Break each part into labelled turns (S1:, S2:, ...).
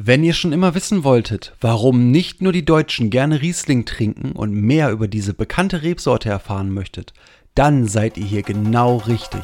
S1: Wenn ihr schon immer wissen wolltet, warum nicht nur die Deutschen gerne Riesling trinken und mehr über diese bekannte Rebsorte erfahren möchtet, dann seid ihr hier genau richtig.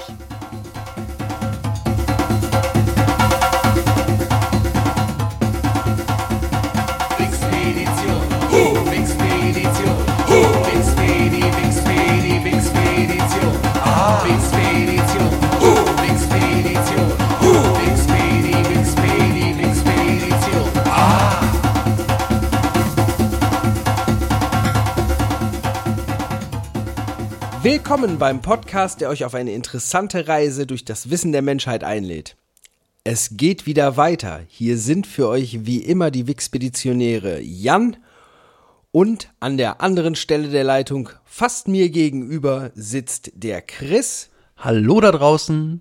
S2: Willkommen beim Podcast, der euch auf eine interessante Reise durch das Wissen der Menschheit einlädt. Es geht wieder weiter. Hier sind für euch wie immer die Wixpeditionäre Jan und an der anderen Stelle der Leitung, fast mir gegenüber, sitzt der Chris
S1: Hallo da draußen.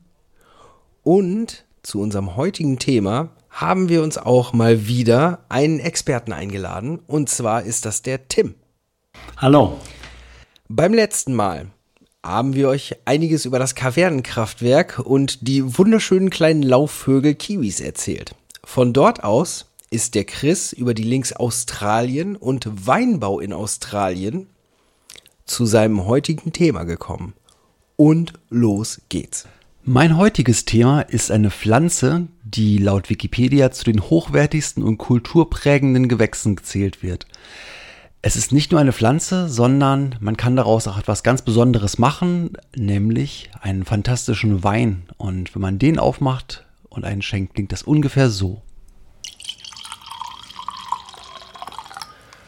S2: und zu unserem heutigen Thema haben wir uns auch mal wieder einen Experten eingeladen und zwar ist das der Tim.
S3: Hallo.
S2: Beim letzten Mal haben wir euch einiges über das Kavernenkraftwerk und die wunderschönen kleinen Laufvögel Kiwis erzählt. Von dort aus ist der Chris über die Links Australien und Weinbau in Australien zu seinem heutigen Thema gekommen. Und los geht's.
S1: Mein heutiges Thema ist eine Pflanze, die laut Wikipedia zu den hochwertigsten und kulturprägenden Gewächsen gezählt wird. Es ist nicht nur eine Pflanze, sondern man kann daraus auch etwas ganz Besonderes machen, nämlich einen fantastischen Wein. Und wenn man den aufmacht und einen schenkt, klingt das ungefähr so.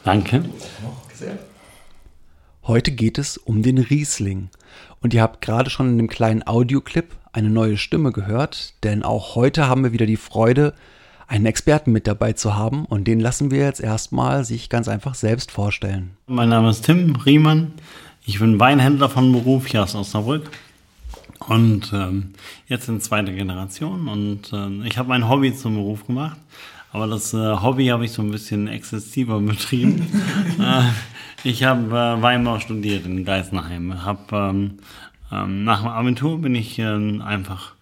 S3: Danke.
S1: Heute geht es um den Riesling. Und ihr habt gerade schon in dem kleinen Audioclip eine neue Stimme gehört, denn auch heute haben wir wieder die Freude, einen Experten mit dabei zu haben und den lassen wir jetzt erstmal sich ganz einfach selbst vorstellen.
S3: Mein Name ist Tim Riemann. Ich bin Weinhändler von Beruf hier aus Osnabrück. Und ähm, jetzt in zweiter Generation. Und ähm, ich habe mein Hobby zum Beruf gemacht. Aber das äh, Hobby habe ich so ein bisschen exzessiver betrieben. äh, ich habe äh, Weinbau studiert in Geisenheim. Hab, ähm, ähm, nach dem Abitur bin ich ähm, einfach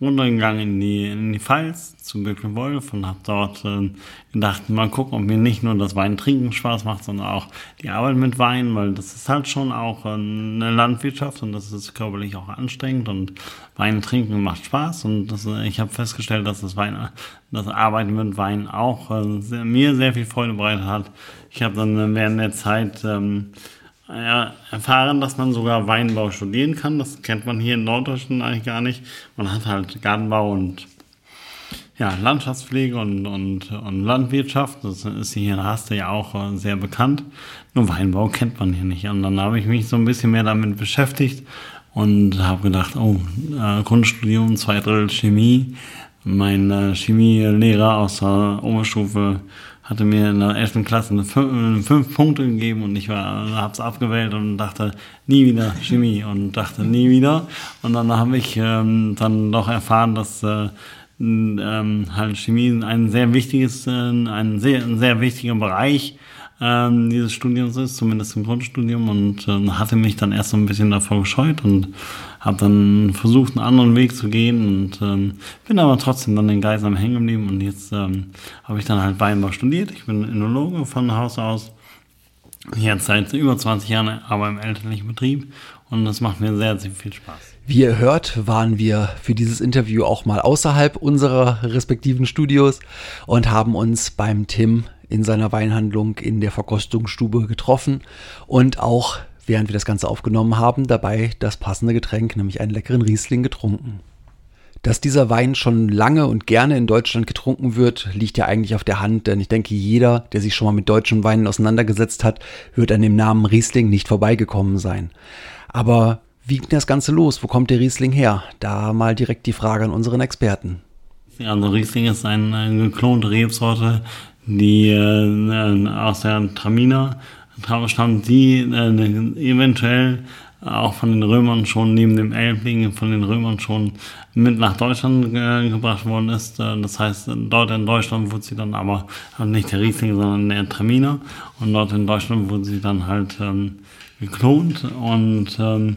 S3: runtergegangen in die, in die Pfalz zu Birkel Wolf und habe dort äh, gedacht, mal gucken, ob mir nicht nur das Wein trinken Spaß macht, sondern auch die Arbeit mit Wein, weil das ist halt schon auch äh, eine Landwirtschaft und das ist körperlich auch anstrengend und Wein trinken macht Spaß und das, äh, ich habe festgestellt, dass das Wein, das Arbeiten mit Wein auch äh, sehr, mir sehr viel Freude bereitet hat. Ich habe dann äh, während der Zeit ähm, ja, erfahren, dass man sogar Weinbau studieren kann. Das kennt man hier in Norddeutschland eigentlich gar nicht. Man hat halt Gartenbau und ja, Landschaftspflege und, und, und Landwirtschaft. Das ist hier in Haste ja auch äh, sehr bekannt. Nur Weinbau kennt man hier nicht. Und dann habe ich mich so ein bisschen mehr damit beschäftigt und habe gedacht, oh, äh, Grundstudium, zwei Drittel Chemie. Mein äh, Chemielehrer aus der Oberstufe hatte mir in der 11. Klasse fünf, fünf Punkte gegeben und ich war, hab's abgewählt und dachte, nie wieder Chemie und dachte, nie wieder. Und dann habe ich ähm, dann doch erfahren, dass äh, ähm, halt Chemie ein sehr wichtiges, äh, ein sehr, ein sehr wichtiger Bereich ähm, dieses Studiums ist, zumindest im Grundstudium und äh, hatte mich dann erst so ein bisschen davor gescheut und habe dann versucht, einen anderen Weg zu gehen und ähm, bin aber trotzdem dann in Geisam hängen geblieben und jetzt ähm, habe ich dann halt Weinbau studiert. Ich bin Enologe von Haus aus. Jetzt seit über 20 Jahren, aber im elterlichen Betrieb und das macht mir sehr, sehr viel Spaß.
S1: Wie ihr hört, waren wir für dieses Interview auch mal außerhalb unserer respektiven Studios und haben uns beim Tim in seiner Weinhandlung in der Verkostungsstube getroffen und auch, während wir das Ganze aufgenommen haben, dabei das passende Getränk, nämlich einen leckeren Riesling getrunken. Dass dieser Wein schon lange und gerne in Deutschland getrunken wird, liegt ja eigentlich auf der Hand, denn ich denke, jeder, der sich schon mal mit deutschen Weinen auseinandergesetzt hat, wird an dem Namen Riesling nicht vorbeigekommen sein. Aber wie geht das Ganze los? Wo kommt der Riesling her? Da mal direkt die Frage an unseren Experten.
S3: Also Riesling ist eine geklonte Rebsorte, die äh, aus der Traminer Stammt, die äh, eventuell auch von den Römern schon neben dem Elbling von den Römern schon mit nach Deutschland äh, gebracht worden ist. Äh, das heißt, dort in Deutschland wurde sie dann aber halt nicht der Riesling, sondern der Traminer. Und dort in Deutschland wurde sie dann halt ähm, geklont. Und ähm,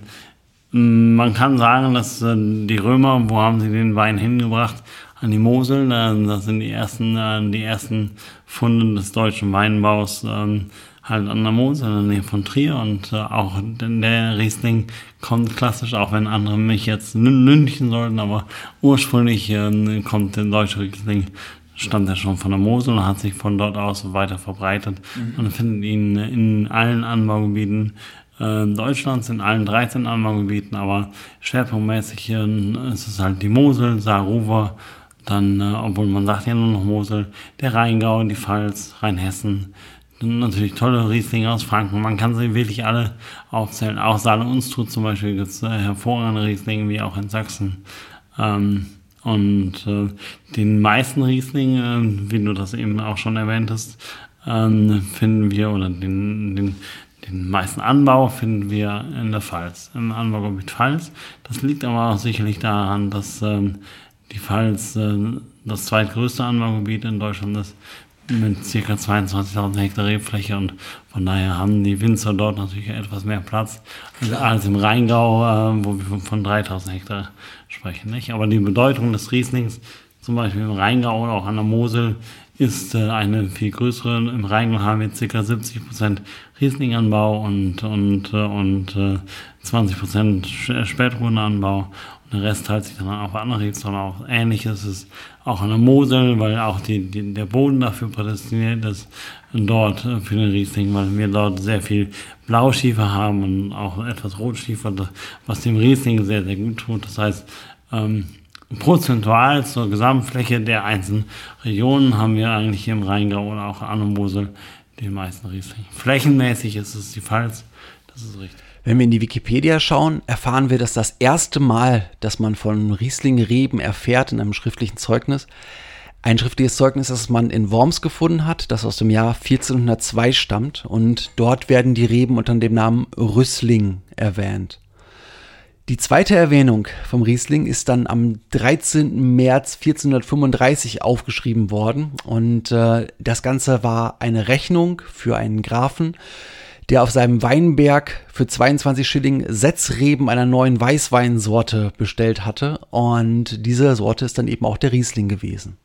S3: man kann sagen, dass äh, die Römer, wo haben sie den Wein hingebracht? An die Mosel. Äh, das sind die ersten, äh, die ersten Funde des deutschen Weinbaus. Ähm, halt an der Mosel in der Nähe von Trier und äh, auch der Riesling kommt klassisch, auch wenn andere mich jetzt nünchen sollten, aber ursprünglich äh, kommt der deutsche Riesling, stammt er schon von der Mosel und hat sich von dort aus weiter verbreitet. Mhm. Man findet ihn in allen Anbaugebieten äh, Deutschlands, in allen 13 Anbaugebieten, aber schwerpunktmäßig äh, ist es halt die Mosel, Saarruwer, dann, äh, obwohl man sagt ja nur noch Mosel, der Rheingau, die Pfalz, Rheinhessen, natürlich tolle Rieslinge aus Franken. Man kann sie wirklich alle aufzählen. Auch Saale Unstrut zum Beispiel gibt es äh, hervorragende Rieslinge, wie auch in Sachsen. Ähm, und äh, den meisten Rieslingen, äh, wie du das eben auch schon erwähntest, ähm, finden wir, oder den, den, den meisten Anbau finden wir in der Pfalz, im Anbaugebiet Pfalz. Das liegt aber auch sicherlich daran, dass ähm, die Pfalz äh, das zweitgrößte Anbaugebiet in Deutschland ist mit ca. 22.000 Hektar Rebfläche und von daher haben die Winzer dort natürlich etwas mehr Platz als im Rheingau, äh, wo wir von 3.000 Hektar sprechen. Nicht? Aber die Bedeutung des Rieslings, zum Beispiel im Rheingau oder auch an der Mosel, ist äh, eine viel größere. Im Rheingau haben wir ca. 70 Prozent Rieslinganbau und, und, äh, und äh, 20 Prozent Spätruhenanbau. Der Rest teilt sich dann auf andere Rebsorten auch. Ähnliches ist auch an der Mosel, weil auch die, die, der Boden dafür prädestiniert ist dort für den Riesling, weil wir dort sehr viel Blauschiefer haben und auch etwas Rotschiefer, was dem Riesling sehr, sehr gut tut. Das heißt, ähm, prozentual zur Gesamtfläche der einzelnen Regionen haben wir eigentlich hier im Rheingau oder auch an der Mosel den meisten Riesling. Flächenmäßig ist es die Pfalz, das ist richtig.
S1: Wenn wir in die Wikipedia schauen, erfahren wir, dass das erste Mal, dass man von Riesling-Reben erfährt in einem schriftlichen Zeugnis, ein schriftliches Zeugnis, das man in Worms gefunden hat, das aus dem Jahr 1402 stammt und dort werden die Reben unter dem Namen Rüssling erwähnt. Die zweite Erwähnung vom Riesling ist dann am 13. März 1435 aufgeschrieben worden und äh, das Ganze war eine Rechnung für einen Grafen, der auf seinem Weinberg für 22 Schilling Setzreben einer neuen Weißweinsorte bestellt hatte. Und diese Sorte ist dann eben auch der Riesling gewesen.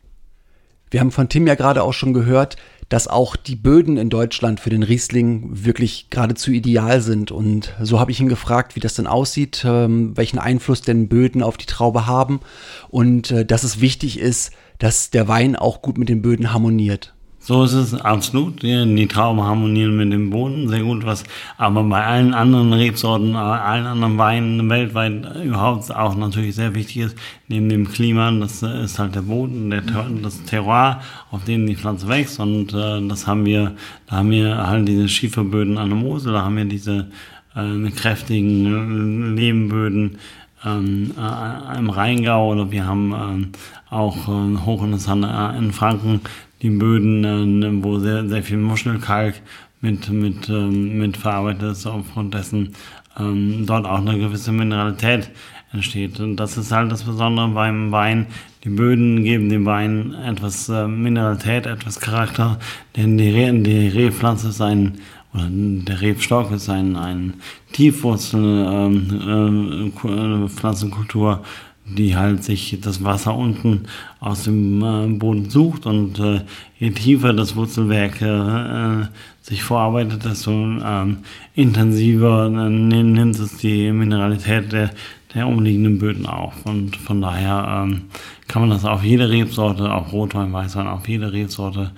S1: Wir haben von Tim ja gerade auch schon gehört, dass auch die Böden in Deutschland für den Riesling wirklich geradezu ideal sind. Und so habe ich ihn gefragt, wie das denn aussieht, ähm, welchen Einfluss denn Böden auf die Traube haben und äh, dass es wichtig ist, dass der Wein auch gut mit den Böden harmoniert.
S3: So ist es absolut. Die Trauben harmonieren mit dem Boden sehr gut, was aber bei allen anderen Rebsorten, allen anderen Weinen weltweit überhaupt auch natürlich sehr wichtig ist. Neben dem Klima, das ist halt der Boden, der, das Terroir, auf dem die Pflanze wächst. Und äh, das haben wir, da haben wir halt diese Schieferböden an der Mosel, da haben wir diese äh, kräftigen Lehmböden ähm, äh, im Rheingau oder wir haben ähm, auch äh, hochinteressant äh, in Franken die Böden, äh, wo sehr, sehr viel Muschelkalk mit, mit, ähm, mit verarbeitet ist, aufgrund dessen ähm, dort auch eine gewisse Mineralität entsteht. Und das ist halt das Besondere beim Wein. Die Böden geben dem Wein etwas äh, Mineralität, etwas Charakter, denn die, Re die Rehpflanze ist ein, oder der Rebstock ist ein, ein Tiefwurzel ähm, äh, Pflanzenkultur, die halt sich das Wasser unten aus dem äh, Boden sucht und äh, je tiefer das Wurzelwerk äh, sich vorarbeitet, desto ähm, intensiver nimmt es die Mineralität der, der umliegenden Böden auf. Und von daher ähm, kann man das auf jede Rebsorte, auch Rotwein, Weißwein, auf jede Rebsorte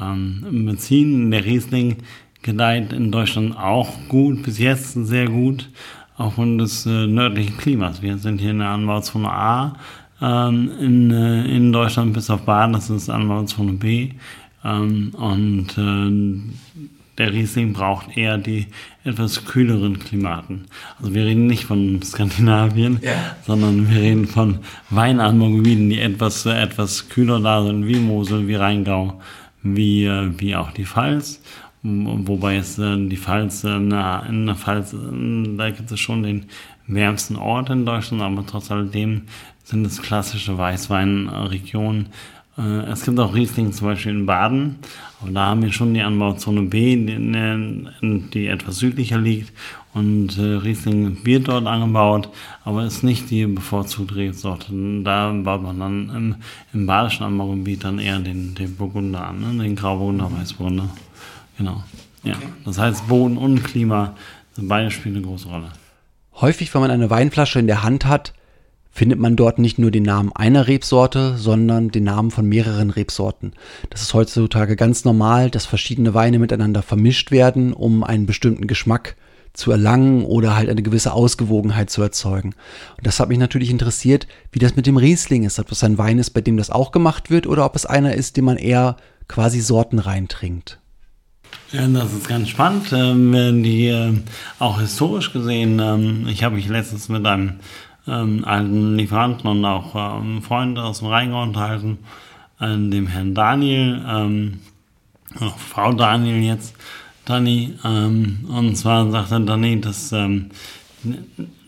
S3: ähm, beziehen. Der Riesling gedeiht in Deutschland auch gut, bis jetzt sehr gut aufgrund des äh, nördlichen Klimas. Wir sind hier in der Anbauzone A ähm, in, äh, in Deutschland bis auf Baden, das ist Anbauzone B. Ähm, und äh, der Riesling braucht eher die etwas kühleren Klimaten. Also wir reden nicht von Skandinavien, yeah. sondern wir reden von Weinanbaugebieten, die etwas, etwas kühler da sind, wie Mosel, wie Rheingau, wie, äh, wie auch die Pfalz. Wobei es äh, die Pfalz, äh, na, in der Pfalz, äh, da gibt es schon den wärmsten Ort in Deutschland, aber trotz alledem sind es klassische Weißweinregionen. Äh, es gibt auch Riesling zum Beispiel in Baden, aber da haben wir schon die Anbauzone B, die, die etwas südlicher liegt und Riesling wird dort angebaut, aber ist nicht die bevorzugte Rebsorte. Da baut man dann im, im badischen Anbaugebiet dann eher den, den Burgunder an, ne? den Grauburgunder, Weißburgunder. Genau. Ja.
S2: Okay.
S3: Das heißt, Boden und Klima, beide spielen eine große Rolle.
S1: Häufig, wenn man eine Weinflasche in der Hand hat, findet man dort nicht nur den Namen einer Rebsorte, sondern den Namen von mehreren Rebsorten. Das ist heutzutage ganz normal, dass verschiedene Weine miteinander vermischt werden, um einen bestimmten Geschmack zu erlangen oder halt eine gewisse Ausgewogenheit zu erzeugen. Und das hat mich natürlich interessiert, wie das mit dem Riesling ist, ob das ein Wein ist, bei dem das auch gemacht wird oder ob es einer ist, den man eher quasi sortenrein trinkt.
S3: Ja, das ist ganz spannend. Ähm, die, äh, auch historisch gesehen, ähm, ich habe mich letztens mit einem ähm, alten Lieferanten und auch ähm, Freund aus dem Rheingau unterhalten, äh, dem Herrn Daniel, ähm, oder Frau Daniel jetzt, Dani, ähm, und zwar sagte Dani, dass ähm,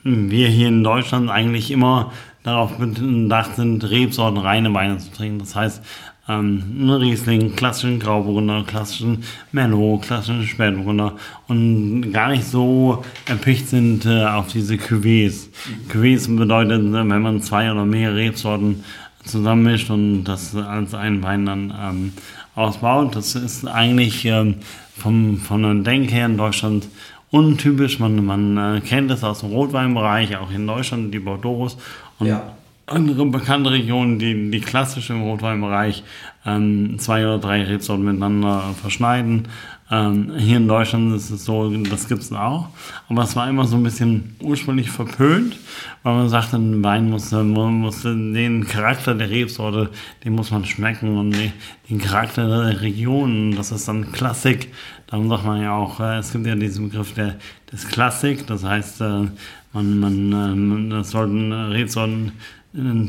S3: wir hier in Deutschland eigentlich immer darauf bedacht sind, Rebsorten reine Weine zu trinken. Das heißt, ähm, einen Riesling, klassischen Grauburgunder, klassischen Merlot, klassischen Spätburgunder und gar nicht so erpicht sind äh, auf diese Cuvées. Cuvées bedeutet, äh, wenn man zwei oder mehr Rebsorten zusammenmischt und das als einen Wein dann ähm, ausbaut. Das ist eigentlich ähm, vom, von der Denk her in Deutschland untypisch. Man, man äh, kennt es aus dem Rotweinbereich, auch in Deutschland, die Bordeaux und
S2: Ja.
S3: Andere bekannte Regionen, die, die klassisch im Rotweinbereich ähm, zwei oder drei Rebsorten miteinander verschneiden. Ähm, hier in Deutschland ist es so, das gibt es auch. Aber es war immer so ein bisschen ursprünglich verpönt, weil man sagte, ein Wein muss, äh, man muss den Charakter der Rebsorte, den muss man schmecken und die, den Charakter der Region, das ist dann Klassik. Darum sagt man ja auch, äh, es gibt ja diesen Begriff der, des Klassik, das heißt, äh, man, man, ähm, das sollten äh, Rebsorten äh,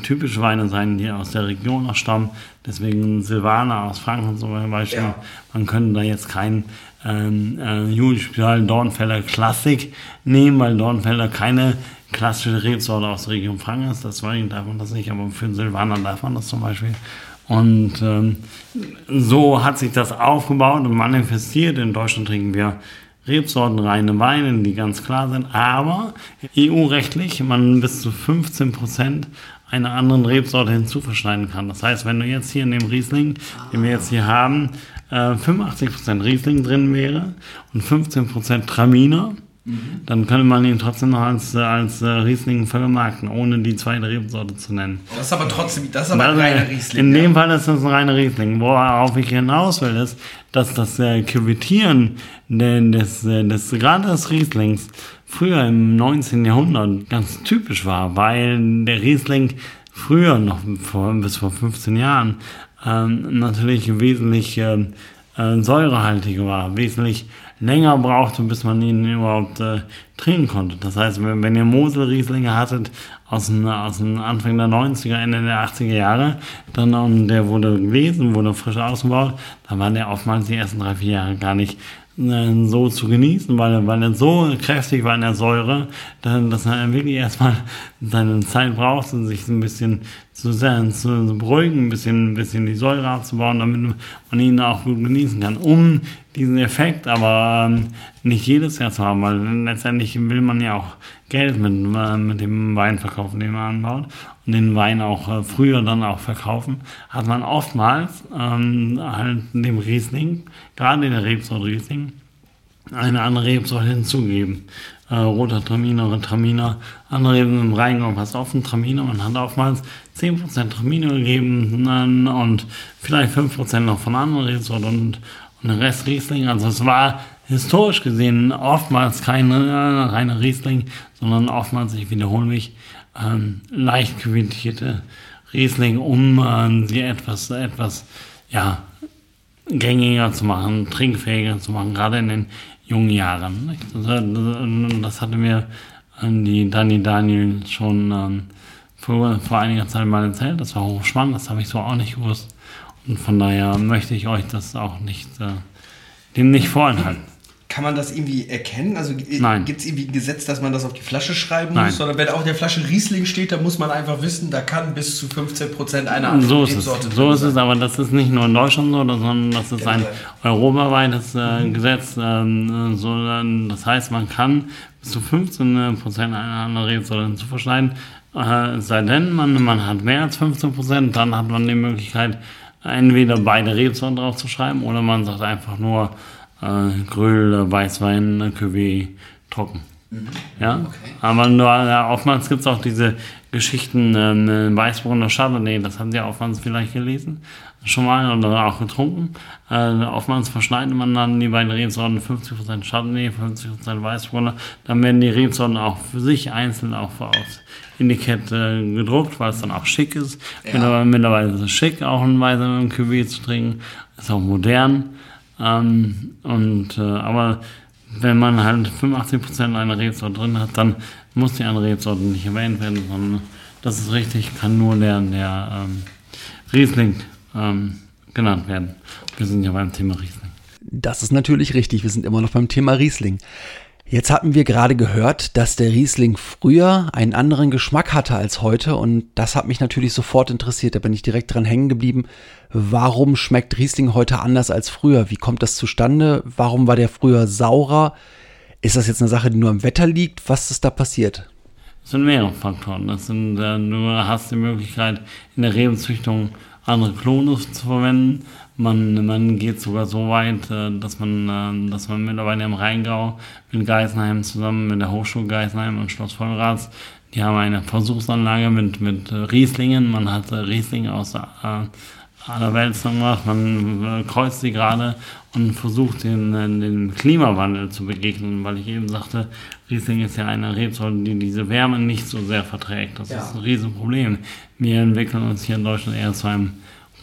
S3: typische Weine sein, die aus der Region auch stammen. Deswegen Silvaner aus Franken zum Beispiel.
S2: Ja.
S3: Man könnte da jetzt kein ähm, äh, Dornfelder Klassik nehmen, weil Dornfelder keine klassische Rebsorte aus der Region Franken ist. Deswegen darf man das nicht, aber für den Silvaner darf man das zum Beispiel. Und ähm, so hat sich das aufgebaut und manifestiert. In Deutschland trinken wir rebsortenreine Weine, die ganz klar sind, aber EU-rechtlich man bis zu 15 Prozent einer anderen Rebsorte hinzuverschneiden kann. Das heißt, wenn du jetzt hier in dem Riesling, den wir jetzt hier haben, äh, 85% Riesling drin wäre und 15% Traminer, dann könnte man ihn trotzdem noch als, äh, als äh, Riesling vermarkten, ohne die zweite Rebsorte zu nennen.
S2: Das ist aber trotzdem, das ist aber ein
S3: Weil,
S2: reiner Riesling.
S3: In
S2: ja.
S3: dem Fall ist das ein reiner Riesling. Worauf ich hinaus will, ist, dass das äh, Küvettieren de- des, äh, des, gerade des Rieslings früher im 19. Jahrhundert ganz typisch war, weil der Riesling früher, noch vor, bis vor 15 Jahren, ähm, natürlich wesentlich ähm, äh, säurehaltiger war, wesentlich länger brauchte, bis man ihn überhaupt äh, trinken konnte. Das heißt, wenn, wenn ihr Mosel-Rieslinge hattet aus dem, aus Anfang der 90er, Ende der 80er Jahre, dann und der wurde gelesen, wurde frisch ausgebaut, dann war der oftmals die ersten drei, vier Jahre gar nicht äh, so zu genießen, weil, er- weil er so kräftig war in der Säure, dann, dass er wirklich erstmal seine Zeit braucht, um sich ein bisschen zu, zu, zu beruhigen, ein bisschen, ein bisschen die Säure abzubauen, damit man ihn auch gut genießen kann. Um diesen Effekt aber ähm, nicht jedes Jahr zu haben, weil letztendlich will man ja auch Geld mit, äh, mit dem Wein verkaufen, den man anbaut und den Wein auch äh, früher dann auch verkaufen, hat man oftmals ähm, halt dem Riesling, gerade der Rebsorte Riesling, eine andere Rebsorte hinzugeben. Äh, roter Traminer oder Traminer. Andere Reben im Rheingau passt auf den Traminer. Man hat oftmals 10% Traminer gegeben und vielleicht 5% noch von anderen Rebsorten und, und den Rest Riesling. Also es war historisch gesehen oftmals kein äh, reiner Riesling, sondern oftmals, ich wiederhole mich, ähm, leicht quintierte Riesling, um ähm, sie etwas, etwas, ja, gängiger zu machen, trinkfähiger zu machen, gerade in den jungen Jahren. das hatte mir äh, die Dani Daniel schon ähm, vor, vor einiger Zeit mal erzählt. Das war hochspannend, das habe ich so auch nicht gewusst. Und von daher möchte ich euch das auch nicht äh, dem nicht vorenthalten.
S2: Kann man das irgendwie erkennen? Also
S3: Nein.
S2: gibt es irgendwie ein Gesetz, dass man das auf die Flasche schreiben
S3: Nein.
S2: muss? Oder wenn auf der Flasche Riesling steht, dann muss man einfach wissen, da kann bis zu 15% einer
S3: Und so ist es. So ist es, aber das ist nicht nur in Deutschland so, sondern das ist ein europaweites äh, Gesetz. Ähm, äh, so, das heißt, man kann bis zu 15 Prozent einer anderen Rebsorte hinzuverschneiden. Äh, es sei denn, man, man hat mehr als 15 Prozent, dann hat man die Möglichkeit, entweder beide Rebsorten draufzuschreiben oder man sagt einfach nur äh, Grüll, Weißwein, äh, Cuvée, trocken. Ja, aber nur, ja, oftmals gibt es auch diese Geschichten, ähm, Weißbrunner Chardonnay, das haben Sie oftmals vielleicht gelesen, schon mal oder auch getrunken. Äh, oftmals verschneidet man dann die beiden Rebsorten 50% Chardonnay, 50% Weißbrunner. Dann werden die Rebsorten auch für sich einzeln auch aufs Etikett äh, gedruckt, weil es dann auch schick ist. Mittlerweile, mittlerweile ist es schick, auch ein Weißer im Cuvée zu trinken. Ist auch modern. Ähm, und, äh, aber wenn man halt 85% einer Rebsorte drin hat, dann muss die andere Rebsorte nicht erwähnt werden, sondern das ist richtig, kann nur der, der ähm, Riesling ähm, genannt werden. Wir sind ja beim Thema Riesling.
S1: Das ist natürlich richtig. Wir sind immer noch beim Thema Riesling. Jetzt hatten wir gerade gehört, dass der Riesling früher einen anderen Geschmack hatte als heute und das hat mich natürlich sofort interessiert. Da bin ich direkt dran hängen geblieben. Warum schmeckt Riesling heute anders als früher? Wie kommt das zustande? Warum war der früher saurer? Ist das jetzt eine Sache, die nur am Wetter liegt? Was ist da passiert?
S3: Es sind mehrere Faktoren. Das sind, äh, du hast die Möglichkeit, in der Rebenzüchtung andere Klone zu verwenden. Man, man geht sogar so weit, äh, dass man, äh, dass man mittlerweile im Rheingau mit Geisenheim zusammen mit der Hochschule Geisenheim und Schloss Vollrats, die haben eine Versuchsanlage mit, mit äh, Rieslingen. Man hat Rieslinge aus der, aller Welt gemacht. Man kreuzt sie gerade und versucht den, den Klimawandel zu begegnen, weil ich eben sagte, Riesling ist ja eine Rebsorte, die diese Wärme nicht so sehr verträgt. Das ist ein Riesenproblem. Wir entwickeln uns hier in Deutschland eher zu einem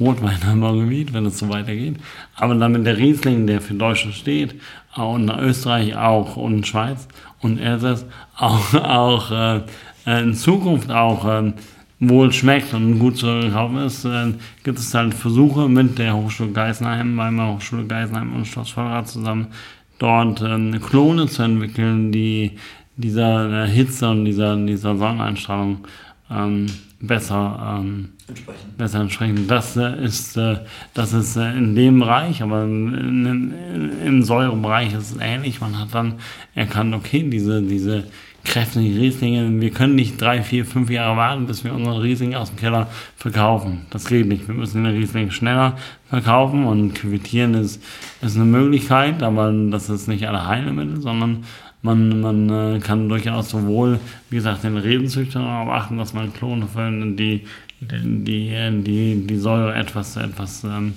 S3: Rotweinanbaugebiet, wenn es so weitergeht. Aber damit der Riesling, der für Deutschland steht, in Österreich auch und Schweiz und Elsass auch, auch äh, in Zukunft auch äh, wohl schmeckt und gut zu kaufen ist, äh, gibt es halt Versuche mit der Hochschule Geisenheim, Weimarer Hochschule Geisenheim und Schloss Vollrad zusammen, dort äh, Klone zu entwickeln, die dieser äh, Hitze und dieser, dieser Sonneneinstrahlung ähm, besser, ähm, besser entsprechen. Das äh, ist, äh, das ist äh, in dem Bereich, aber in, in, im Säurebereich ist es ähnlich. Man hat dann erkannt, okay, diese, diese kräftigen Rieslinge, wir können nicht drei, vier, fünf Jahre warten, bis wir unsere Rieslinge aus dem Keller verkaufen. Das geht nicht. Wir müssen den Riesling schneller verkaufen und quittieren ist, ist eine Möglichkeit, aber das ist nicht alle Heilmittel, sondern man, man äh, kann durchaus sowohl, wie gesagt, den Rebenzüchtern darauf achten, dass man Klone die, die, die, die, die Säure etwas, etwas ähm,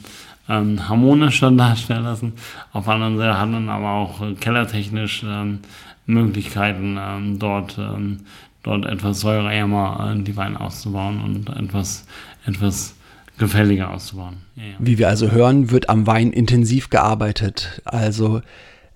S3: ähm, harmonischer darstellen lassen. Auf der anderen Seite hat man aber auch äh, kellertechnisch ähm, Möglichkeiten, ähm, dort, ähm, dort etwas säureärmer äh, die Weine auszubauen und etwas, etwas gefälliger auszubauen. Ja, ja.
S1: Wie wir also hören, wird am Wein intensiv gearbeitet. Also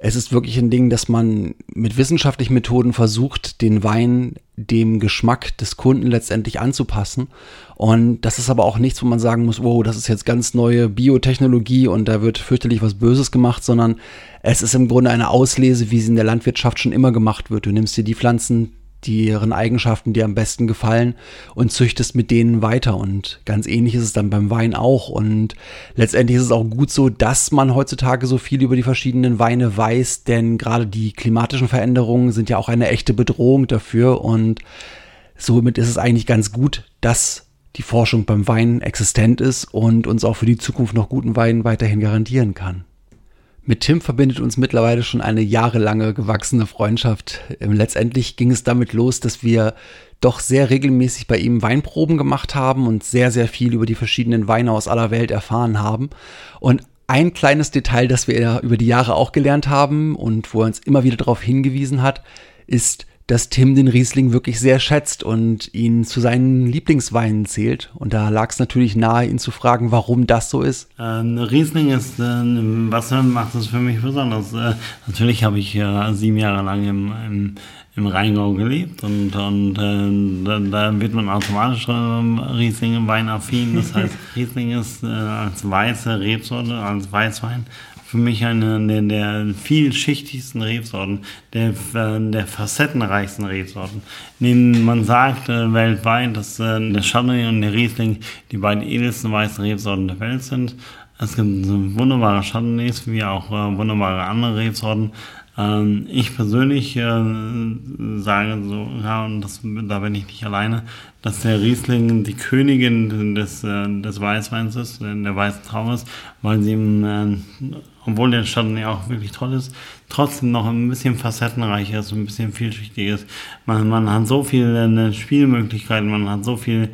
S1: es ist wirklich ein Ding, dass man mit wissenschaftlichen Methoden versucht, den Wein dem Geschmack des Kunden letztendlich anzupassen. Und das ist aber auch nichts, wo man sagen muss, wow, das ist jetzt ganz neue Biotechnologie und da wird fürchterlich was Böses gemacht, sondern es ist im Grunde eine Auslese, wie sie in der Landwirtschaft schon immer gemacht wird. Du nimmst dir die Pflanzen, deren Eigenschaften dir am besten gefallen und züchtest mit denen weiter. Und ganz ähnlich ist es dann beim Wein auch. Und letztendlich ist es auch gut so, dass man heutzutage so viel über die verschiedenen Weine weiß, denn gerade die klimatischen Veränderungen sind ja auch eine echte Bedrohung dafür. Und somit ist es eigentlich ganz gut, dass die Forschung beim Wein existent ist und uns auch für die Zukunft noch guten Wein weiterhin garantieren kann. Mit Tim verbindet uns mittlerweile schon eine jahrelange gewachsene Freundschaft. Ähm, Letztendlich ging es damit los, dass wir doch sehr regelmäßig bei ihm Weinproben gemacht haben und sehr, sehr viel über die verschiedenen Weine aus aller Welt erfahren haben. Und ein kleines Detail, das wir über die Jahre auch gelernt haben und wo er uns immer wieder darauf hingewiesen hat, ist, dass Tim den Riesling wirklich sehr schätzt und ihn zu seinen Lieblingsweinen zählt. Und da lag es natürlich nahe, ihn zu fragen, warum das so ist.
S3: Äh, Riesling ist, äh, was macht es für mich besonders? Äh, natürlich habe ich äh, sieben Jahre lang im, im, im Rheingau gelebt und, und äh, da, da wird man automatisch äh, Riesling Wein affin. Das heißt, Riesling ist äh, als weiße Rebsorte, als Weißwein für mich eine der, der vielschichtigsten Rebsorten, der, der facettenreichsten Rebsorten. Man sagt äh, weltweit, dass äh, der Chardonnay und der Riesling die beiden edelsten weißen Rebsorten der Welt sind. Es gibt wunderbare Chardonnays, wie auch äh, wunderbare andere Rebsorten. Ähm, ich persönlich äh, sage so, ja, und das, da bin ich nicht alleine, dass der Riesling die Königin des, äh, des Weißweins ist, der weißen Traum ist, weil sie, ihm, äh, obwohl der Chardonnay auch wirklich toll ist, trotzdem noch ein bisschen facettenreicher ist, ein bisschen vielschichtiger ist. Man, man hat so viele Spielmöglichkeiten, man hat so viel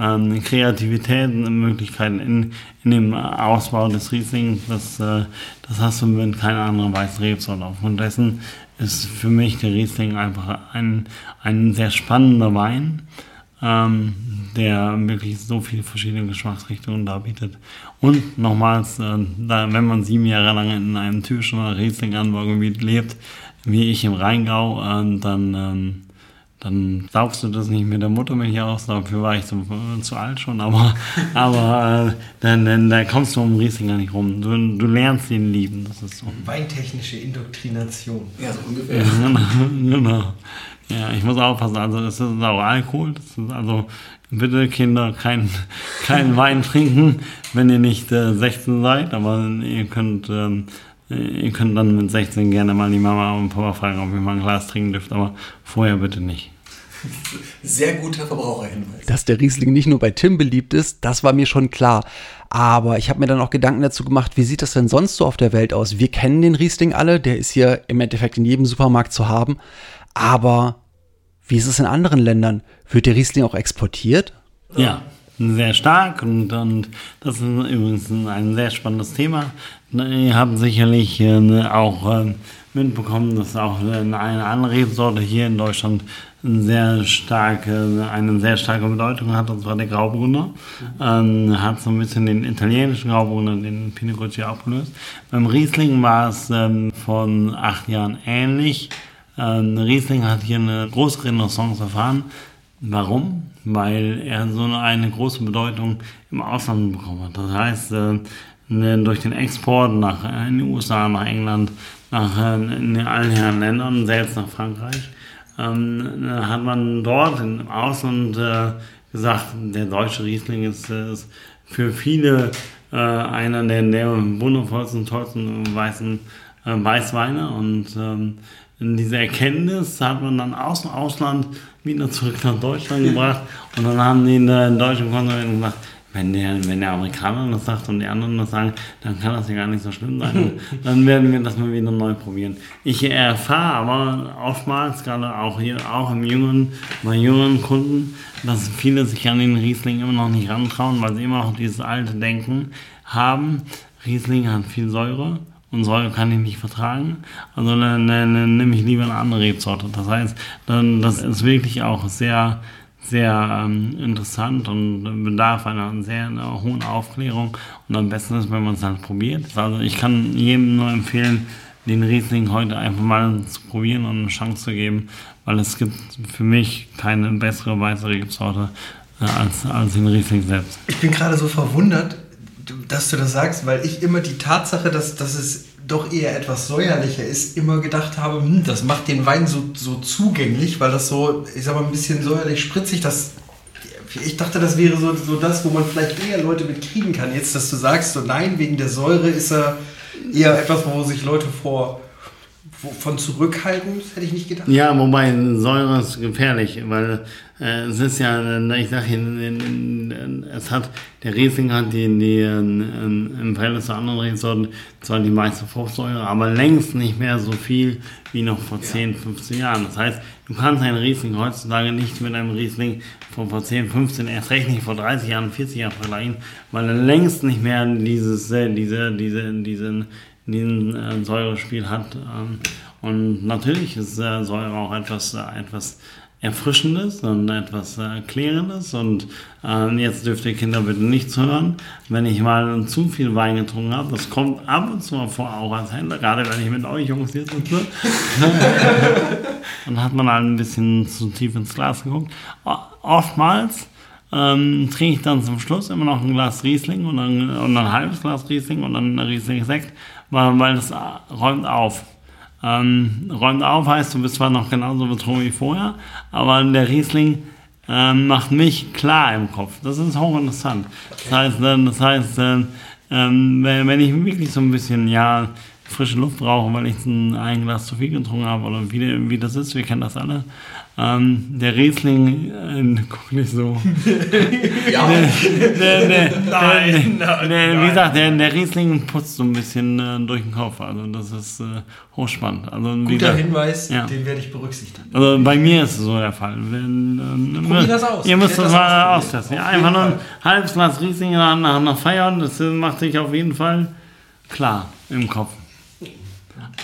S3: ähm, Kreativitätsmöglichkeiten in, in dem Ausbau des Rieslings, das, äh, das hast du mit keiner anderen weißen Rebsorte. Aufgrund dessen ist für mich der Riesling einfach ein, ein sehr spannender Wein, ähm, der wirklich so viele verschiedene Geschmacksrichtungen darbietet. Und nochmals, äh, da, wenn man sieben Jahre lang in einem typischen Riesling-Anbaugebiet lebt, wie ich im Rheingau, äh, dann ähm, dann saugst du das nicht mit der Muttermilch aus, dafür war ich zu, zu alt schon, aber, aber äh, dann, dann, dann kommst du um Riesling gar nicht rum. Du, du lernst ihn lieben, das ist so.
S2: Weintechnische Indoktrination.
S4: Ja, so ungefähr.
S3: Ja, genau. Ja, ich muss aufpassen, also es ist auch Alkohol, das ist also bitte Kinder kein, kein Wein trinken, wenn ihr nicht äh, 16 seid, aber ihr könnt ähm, Ihr könnt dann mit 16 gerne mal die Mama und Papa fragen, ob ihr mal ein Glas trinken dürft, aber vorher bitte nicht.
S4: Sehr guter Verbraucherhinweis.
S1: Dass der Riesling nicht nur bei Tim beliebt ist, das war mir schon klar. Aber ich habe mir dann auch Gedanken dazu gemacht, wie sieht das denn sonst so auf der Welt aus? Wir kennen den Riesling alle, der ist hier im Endeffekt in jedem Supermarkt zu haben. Aber wie ist es in anderen Ländern? Wird der Riesling auch exportiert?
S3: Ja, sehr stark und, und das ist übrigens ein sehr spannendes Thema. Ihr habt sicherlich äh, auch äh, mitbekommen, dass auch eine andere Rebsorte hier in Deutschland sehr starke, eine sehr starke Bedeutung hat, und zwar der Graubrunner. Ähm, hat so ein bisschen den italienischen Graubrunner, den Pinot Grigio abgelöst. Beim Riesling war es ähm, von acht Jahren ähnlich. Ähm, Riesling hat hier eine große Renaissance erfahren. Warum? Weil er so eine große Bedeutung im Ausland bekommen hat. Das heißt, äh, ne, durch den Export nach äh, in die USA, nach England, nach äh, in allen Herren Ländern, selbst nach Frankreich, ähm, hat man dort im Ausland äh, gesagt, der deutsche Riesling ist, ist für viele äh, einer der, der wundervollsten, tollsten weißen äh, Weißweine und ähm, diese Erkenntnis hat man dann aus dem Ausland wieder zurück nach Deutschland gebracht und dann haben die in der deutschen Konsumenten gesagt, wenn der, wenn der Amerikaner das sagt und die anderen das sagen, dann kann das ja gar nicht so schlimm sein. dann werden wir das mal wieder neu probieren. Ich erfahre aber oftmals, gerade auch hier, auch im jüngeren, bei jüngeren Kunden, dass viele sich an den Riesling immer noch nicht rantrauen, weil sie immer noch dieses alte Denken haben. Riesling hat viel Säure und Säure kann ich nicht vertragen. Also dann, dann, dann nehme ich lieber eine andere Rebsorte. Das heißt, dann, das ist wirklich auch sehr, sehr ähm, interessant und bedarf einer sehr einer hohen Aufklärung. Und am besten ist, wenn man es halt probiert. Also ich kann jedem nur empfehlen, den Riesling heute einfach mal zu probieren und eine Chance zu geben, weil es gibt für mich keine bessere weiße Rebsorte äh, als, als den Riesling selbst.
S2: Ich bin gerade so verwundert, dass du das sagst, weil ich immer die Tatsache, dass, dass es doch eher etwas säuerlicher ist, immer gedacht habe, hm, das macht den Wein so, so zugänglich, weil das so, ich sag mal, ein bisschen säuerlich spritzig, das ich dachte, das wäre so, so das, wo man vielleicht eher Leute mit kriegen kann. Jetzt, dass du sagst, so nein, wegen der Säure ist er eher etwas, wo sich Leute vor, von zurückhalten, das hätte ich nicht gedacht.
S3: Ja, wobei Säure ist gefährlich, weil äh, es ist ja, äh, ich sage Ihnen, es hat, der Riesling hat die, die äh, im Verhältnis zu anderen Rebsorten zwar die meiste Fruchtsäure, aber längst nicht mehr so viel wie noch vor 10, 15 Jahren. Das heißt, du kannst einen Riesling heutzutage nicht mit einem Riesling von vor 10, 15, erst recht nicht vor 30 Jahren, 40 Jahren vergleichen, weil er längst nicht mehr dieses, diese, diese, diesen, diesen äh, Säurespiel hat. Ähm, und natürlich ist äh, Säure auch etwas, äh, etwas Erfrischendes und etwas äh, Klärendes. Und äh, jetzt dürft ihr Kinder bitte nichts hören. Wenn ich mal zu viel Wein getrunken habe, das kommt ab und zu mal vor, auch als Händler, gerade wenn ich mit euch Jungs hier sitze, dann hat man halt ein bisschen zu tief ins Glas geguckt. Oftmals ähm, trinke ich dann zum Schluss immer noch ein Glas Riesling und dann, und ein halbes Glas Riesling und dann ein Riesling-Sekt, weil, weil das räumt auf. Ähm, räumt auf heißt, du bist zwar noch genauso betrunken wie vorher, aber der Riesling ähm, macht mich klar im Kopf. Das ist hochinteressant. Das heißt, äh, das heißt äh, ähm, wenn, wenn ich wirklich so ein bisschen, ja, frische Luft brauche, weil ich ein, Glas zu viel getrunken habe oder wie, wie das ist, wir kennen das alle. Ähm, der Riesling, äh, guck nicht so.
S4: Ja.
S3: Der, der, der,
S2: nein, nein.
S3: Wie gesagt, der, der Riesling putzt so ein bisschen äh, durch den Kopf. Also das ist äh, hochspannend. Also,
S4: Guter
S3: gesagt,
S4: Hinweis,
S3: Ja.
S4: den werde ich berücksichtigen.
S3: also bei mir ist es so der Fall. Wenn, äh,
S4: Probier das aus.
S3: Ihr müsst das mal austesten. Ja, einfach nur ein halbes Glas Riesling nach, nach, nach Feiern, das macht dich auf jeden Fall klar im Kopf.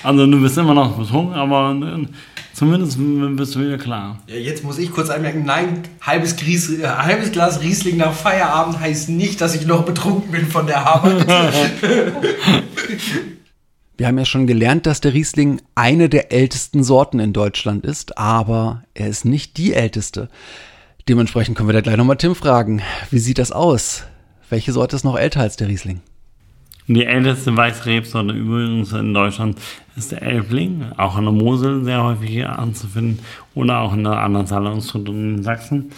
S3: Also du bist immer noch betrunken, aber äh, zumindest bist du wieder klar.
S4: Ja, jetzt muss ich kurz anmerken, nein, halbes, Gries, äh, halbes Glas Riesling nach Feierabend heißt nicht, dass ich noch betrunken bin von der Arbeit.
S1: Wir haben ja schon gelernt, dass der Riesling eine der ältesten Sorten in Deutschland ist, aber er ist nicht die älteste. Dementsprechend können wir da gleich nochmal Tim fragen. Wie sieht das aus? Welche Sorte ist noch älter als der Riesling?
S3: Die älteste Weißrebsorte übrigens in Deutschland ist der Elbling, auch in der Mosel sehr häufig anzufinden oder auch in der Annanzahlungsstruktur in Sachsen.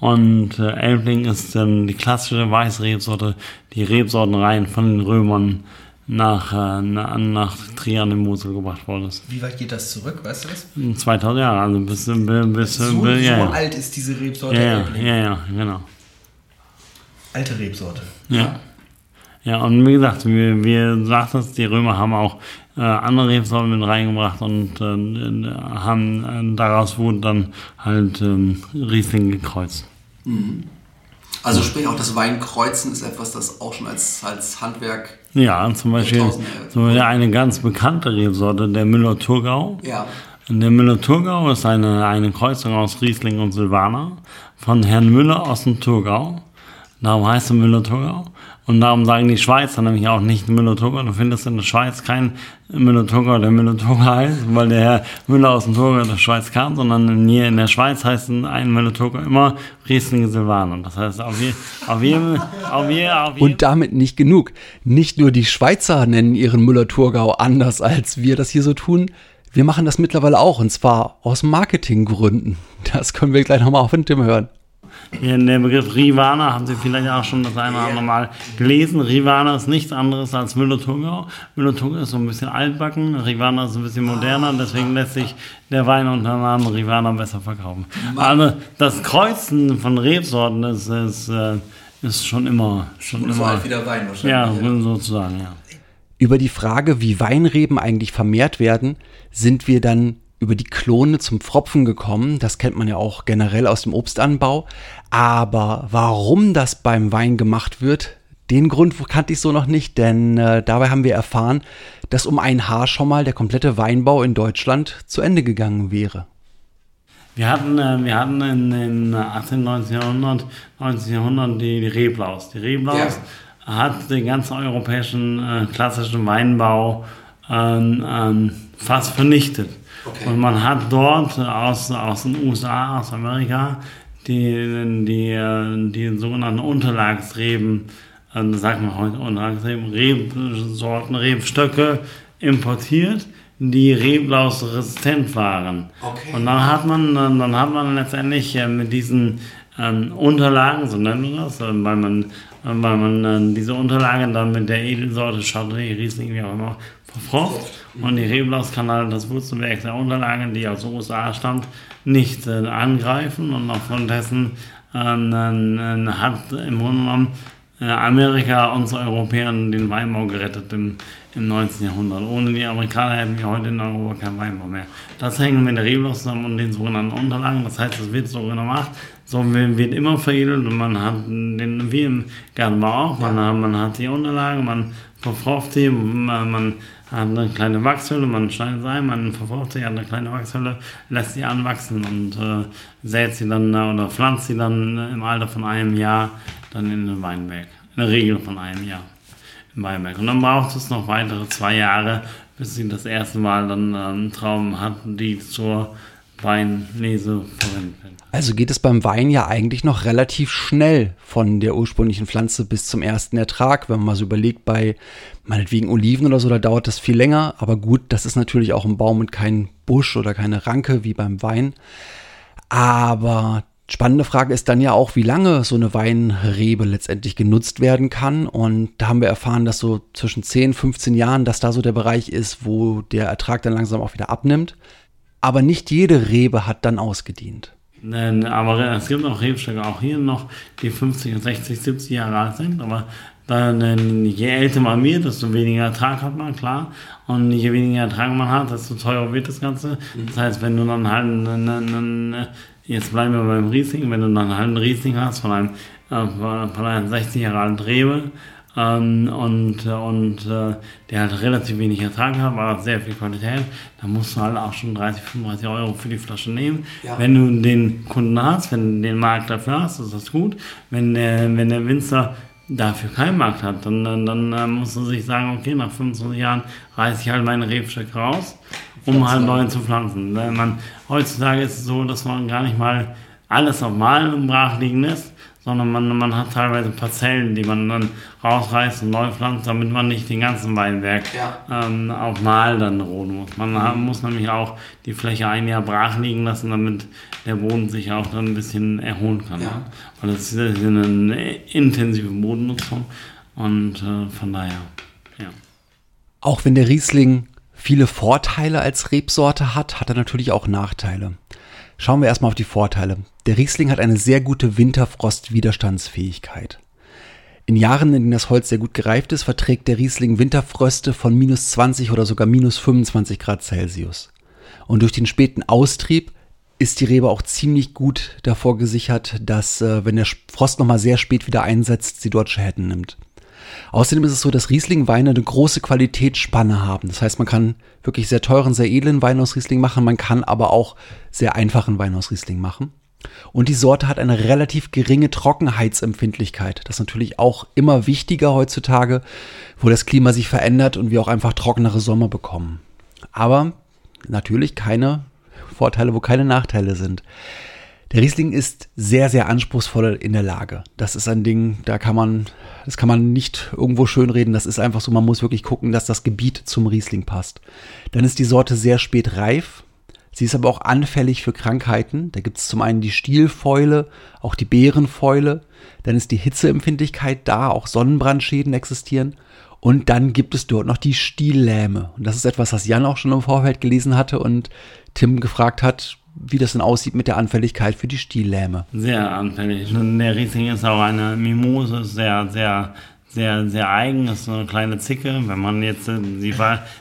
S3: Und äh, Elbling ist ähm, die klassische Weißrebsorte, die Rebsortenreihen von den Römern nach, äh, na- nach Trier die Mosel gebracht worden ist.
S4: Wie weit geht das zurück, weißt du das?
S3: 2000 Jahre, also bis, bis, bis
S4: So, so
S3: ja, ja.
S4: alt ist diese Rebsorte.
S3: Ja, ja,
S4: Elbling.
S3: ja, ja, genau.
S4: Alte Rebsorte.
S3: Ja. Ja, und wie gesagt, wie, wie sagt es, die Römer haben auch äh, andere Rebsorten mit reingebracht und äh, haben äh, daraus wurde dann halt ähm, Riesling gekreuzt.
S5: Also sprich auch das Weinkreuzen ist etwas, das auch schon als, als Handwerk.
S3: Ja, zum Beispiel, zum Beispiel eine ganz bekannte Rebsorte, der Müller-Thurgau.
S5: Ja.
S3: Der Müller-Thurgau ist eine, eine Kreuzung aus Riesling und Silvaner von Herrn Müller aus dem Thurgau. Darum heißt er Müller-Thurgau. Und darum sagen die Schweizer nämlich auch nicht Müller-Thurgau. Du findest in der Schweiz keinen Müller-Thurgau, der Müller-Thurgau heißt, weil der Herr Müller aus dem Thurgau der Schweiz kam, sondern hier in der Schweiz heißt ein Müller-Thurgau immer Riesling Silvaner. Das heißt, auf, je, auf jedem, auf je, auf jedem
S1: Und damit nicht genug. Nicht nur die Schweizer nennen ihren Müller-Thurgau anders, als wir das hier so tun. Wir machen das mittlerweile auch, und zwar aus Marketinggründen. Das können wir gleich nochmal auf den Tim hören.
S3: Ja, der Begriff Rivana haben Sie vielleicht auch schon das eine oder andere Mal gelesen. Rivana ist nichts anderes als Müller-Thurgau. Müller-Thurgau ist so ein bisschen altbacken, Rivana ist ein bisschen moderner, deswegen lässt sich der Wein unter dem Namen Rivana besser verkaufen. Also das Kreuzen von Rebsorten ist, ist, äh, ist schon immer, schon
S5: So
S3: immer,
S5: alt wie der Wein
S3: ja,
S5: wahrscheinlich.
S3: sozusagen, ja.
S1: Über die Frage, wie Weinreben eigentlich vermehrt werden, sind wir dann über die Klone zum Pfropfen gekommen. Das kennt man ja auch generell aus dem Obstanbau. Aber warum das beim Wein gemacht wird, den Grund kannte ich so noch nicht, denn äh, dabei haben wir erfahren, dass um ein Haar schon mal der komplette Weinbau in Deutschland zu Ende gegangen wäre.
S3: Wir hatten, äh, wir hatten in, in 18, 19. Jahrhundert, 19. Jahrhundert die, die Reblaus. Die Reblaus hat den ganzen europäischen äh, klassischen Weinbau ähm, ähm, fast vernichtet.
S5: Okay.
S3: Und man hat dort aus, aus den USA, aus Amerika, die, die, äh, die sogenannten Unterlagsreben, äh, das sagt man heute Unterlagsreben, Rebsorten, Rebstöcke importiert, die Reblaus resistent waren.
S5: Okay.
S3: Und dann hat man, dann hat man letztendlich äh, mit diesen ähm, Unterlagen, so nennen wir das, äh, weil man, äh, weil man äh, diese Unterlagen dann mit der Edelsorte Chardonnay, Riesling, wie auch immer, verfrocht. Und die Reblaus kann halt das Wurzelwerk der Unterlagen, die aus den USA stammt, nicht äh, angreifen. Und aufgrund dessen äh, hat im Grunde genommen Amerika uns Europäer den Weinbau gerettet im, im 19. Jahrhundert. Ohne die Amerikaner hätten wir heute in Europa keinen Weinbau mehr. Das hängt mit der Reblaus zusammen und den sogenannten Unterlagen. Das heißt, es wird so gemacht. So wird immer veredelt und man hat den, wie im Gartenbau auch, man, hat, man hat die Unterlagen, man verfrocht die, man, man hat eine kleine Wachshülle, man schneidet sie ein, man verfrocht sie, hat eine kleine Wachshülle, lässt sie anwachsen und äh, sät sie dann äh, oder pflanzt sie dann äh, im Alter von einem Jahr dann in den Weinberg. In der Regel von einem Jahr im Weinberg. Und dann braucht es noch weitere zwei Jahre, bis sie das erste Mal dann ähm, Trauben hatten, die zur Weinlese verwendet werden.
S1: Also geht es beim Wein ja eigentlich noch relativ schnell von der ursprünglichen Pflanze bis zum ersten Ertrag. Wenn man mal so überlegt, bei meinetwegen Oliven oder so, da dauert das viel länger. Aber gut, das ist natürlich auch ein Baum und kein Busch oder keine Ranke wie beim Wein. Aber spannende Frage ist dann ja auch, wie lange so eine Weinrebe letztendlich genutzt werden kann. Und da haben wir erfahren, dass so zwischen 10, 15 Jahren, dass da so der Bereich ist, wo der Ertrag dann langsam auch wieder abnimmt. Aber nicht jede Rebe hat dann ausgedient.
S3: Denn, aber es gibt auch Rebstöcke, auch hier noch, die 50, 60, 70 Jahre alt sind. Aber dann, je älter man wird, desto weniger Ertrag hat man, klar. Und je weniger Ertrag man hat, desto teurer wird das Ganze. Das heißt, wenn du dann halt, einen, einen, jetzt bleiben wir beim Riesling, wenn du dann einen Riesling hast von einem, äh, von einem 60 Jahre alten Rebe, ähm, und, und äh, der halt relativ wenig Ertrag hat, aber sehr viel Qualität, dann musst du halt auch schon 30, 35 Euro für die Flasche nehmen.
S5: Ja.
S3: Wenn du den Kunden hast, wenn du den Markt dafür hast, ist das gut. Wenn der, wenn der Winzer dafür keinen Markt hat, dann, dann, dann äh, musst du sich sagen, okay, nach 25 Jahren reiße ich halt meine Rebstöcke raus, um halt neu zu pflanzen. Weil Man, heutzutage ist es so, dass man gar nicht mal alles auf Malen brach liegen lässt, sondern man, man hat teilweise Parzellen, die man dann rausreißt und neu pflanzt, damit man nicht den ganzen Weinberg
S5: Ja.
S3: ähm, auf Mal dann roden muss. Man ha- muss nämlich auch die Fläche ein Jahr brach liegen lassen, damit der Boden sich auch dann ein bisschen erholen kann.
S5: Ja.
S3: Ja. Weil das ist eine intensive Bodennutzung und äh, von daher, ja.
S1: Auch wenn der Riesling viele Vorteile als Rebsorte hat, hat er natürlich auch Nachteile. Schauen wir erstmal auf die Vorteile. Der Riesling hat eine sehr gute Winterfrostwiderstandsfähigkeit. In Jahren, in denen das Holz sehr gut gereift ist, verträgt der Riesling Winterfröste von minus 20 oder sogar minus 25 Grad Celsius. Und durch den späten Austrieb ist die Rebe auch ziemlich gut davor gesichert, dass, äh, wenn der Frost nochmal sehr spät wieder einsetzt, sie dort Schäden nimmt. Außerdem ist es so, dass Riesling-Weine eine große Qualitätsspanne haben. Das heißt, man kann wirklich sehr teuren, sehr edlen Wein aus Riesling machen, man kann aber auch sehr einfachen Wein aus Riesling machen. Und die Sorte hat eine relativ geringe Trockenheitsempfindlichkeit. Das ist natürlich auch immer wichtiger heutzutage, wo das Klima sich verändert und wir auch einfach trockenere Sommer bekommen. Aber natürlich keine Vorteile, wo keine Nachteile sind. Der Riesling ist sehr, sehr anspruchsvoll in der Lage. Das ist ein Ding, da kann man, das kann man nicht irgendwo schönreden. Das ist einfach so, man muss wirklich gucken, dass das Gebiet zum Riesling passt. Dann ist die Sorte sehr spät reif. Sie ist aber auch anfällig für Krankheiten. Da gibt es zum einen die Stielfäule, auch die Beerenfäule. Dann ist die Hitzeempfindlichkeit da, auch Sonnenbrandschäden existieren. Und dann gibt es dort noch die Stiellähme. Und das ist etwas, was Jan auch schon im Vorfeld gelesen hatte und Tim gefragt hat, wie das denn aussieht mit der Anfälligkeit für die Stiellähme.
S3: Sehr anfällig. Der Riesling ist auch eine Mimose, ist sehr, sehr, sehr, sehr eigen, ist so eine kleine Zicke. Wenn man jetzt äh, die,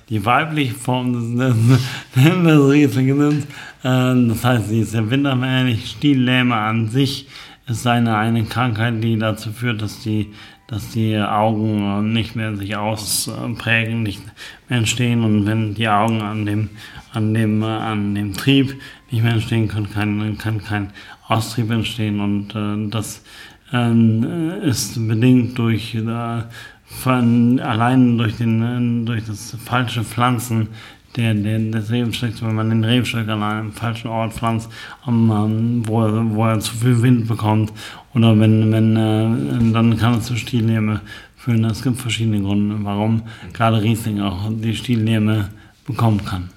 S3: die weibliche Form des, des, des Rieslings nimmt, äh, das heißt, sie ist sehr wintermäßig. Stiellähme an sich ist eine, eine Krankheit, die dazu führt, dass die, dass die Augen nicht mehr sich ausprägen, nicht mehr entstehen und wenn die Augen an dem, an dem, äh, an dem Trieb nicht mehr entstehen, kann kein, kann kein Austrieb entstehen und äh, das ähm, ist bedingt durch äh, von, allein durch den äh, durch das falsche Pflanzen der, der, des Rebstocks, wenn man den Rebstock an einem falschen Ort pflanzt, um, ähm, wo, er, wo er zu viel Wind bekommt oder wenn, wenn äh, dann kann es zu Stiellähme führen. Es gibt verschiedene Gründe, warum gerade Riesling auch die Stiellähme bekommen kann.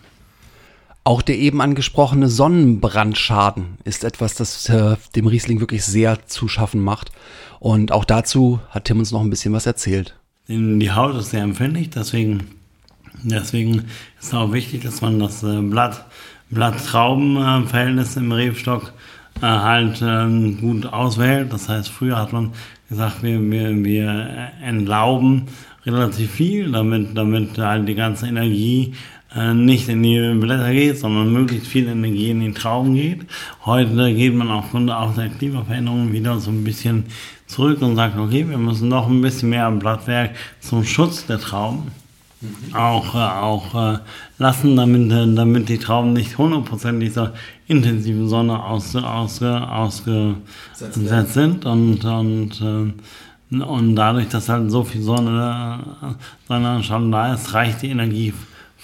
S1: Auch der eben angesprochene Sonnenbrandschaden ist etwas, das äh, dem Riesling wirklich sehr zu schaffen macht. Und auch dazu hat Tim uns noch ein bisschen was erzählt.
S3: Die Haut ist sehr empfindlich, deswegen, deswegen ist auch wichtig, dass man das äh, Blatt, Blatt-Trauben-Verhältnis im Rebstock äh, halt ähm, gut auswählt. Das heißt, früher hat man gesagt, wir, wir, wir entlauben relativ viel, damit, damit halt die ganze Energie nicht in die Blätter geht, sondern möglichst viel Energie in die Trauben geht. Heute geht man aufgrund auch der Klimaveränderung wieder so ein bisschen zurück und sagt, okay, wir müssen noch ein bisschen mehr Blattwerk zum Schutz der Trauben auch, äh, auch äh, lassen, damit, äh, damit die Trauben nicht hundertprozentig dieser intensiven Sonne aus, aus, ausgesetzt sind und, und, äh, und dadurch, dass halt so viel Sonne, äh, Sonne schon da ist, reicht die Energie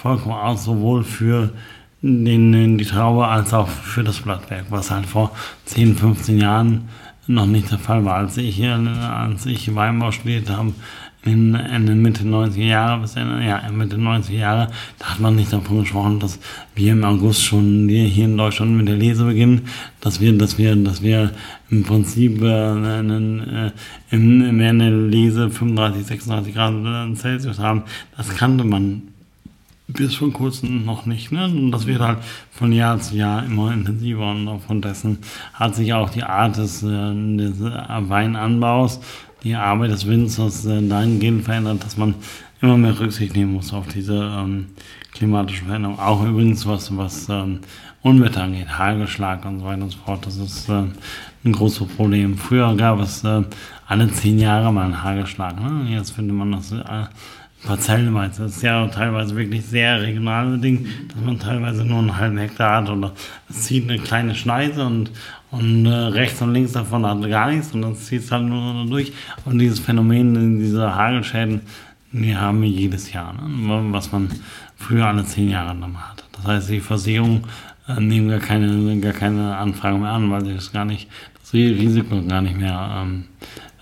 S3: vollkommen aus, sowohl für den, die Traube als auch für das Blattwerk, was halt vor 10, 15 Jahren noch nicht der Fall war. Als ich hier, als ich Weinbau studiert habe, in, in Mitte 90er Jahre bis Ende, ja, Mitte 90er Jahre, da hat man nicht davon gesprochen, dass wir im August schon hier in Deutschland mit der Lese beginnen, dass wir, dass wir, dass wir im Prinzip äh, äh, in, in der Lese 35, 36 Grad Celsius haben. Das kannte man bis vor kurzem noch nicht. Ne? Und das wird halt von Jahr zu Jahr immer intensiver und aufgrund dessen hat sich auch die Art des, äh, des Weinanbaus die Arbeit des Winzers äh, dahingehend verändert, dass man immer mehr Rücksicht nehmen muss auf diese ähm, klimatische Veränderung. Auch übrigens was, was ähm, Unwetter angeht, Hagelschlag und so weiter und so fort. Das ist äh, ein großes Problem. Früher gab es äh, alle zehn Jahre mal einen Hagelschlag. Ne? Jetzt findet man das äh, parzellenweise. Das ist ja teilweise wirklich sehr regional bedingt, dass man teilweise nur einen halben Hektar hat oder zieht eine kleine Schneise und, und äh, rechts und links davon hat gar nichts und dann zieht es halt nur durch. Und dieses Phänomen, diese Hagelschäden, die haben wir jedes Jahr, ne? was man früher alle zehn Jahre dann hat. Das heißt, die Versicherung äh, nehmen gar keine, gar keine Anfrage mehr an, weil sie das gar nicht, das Risiko gar nicht mehr ähm,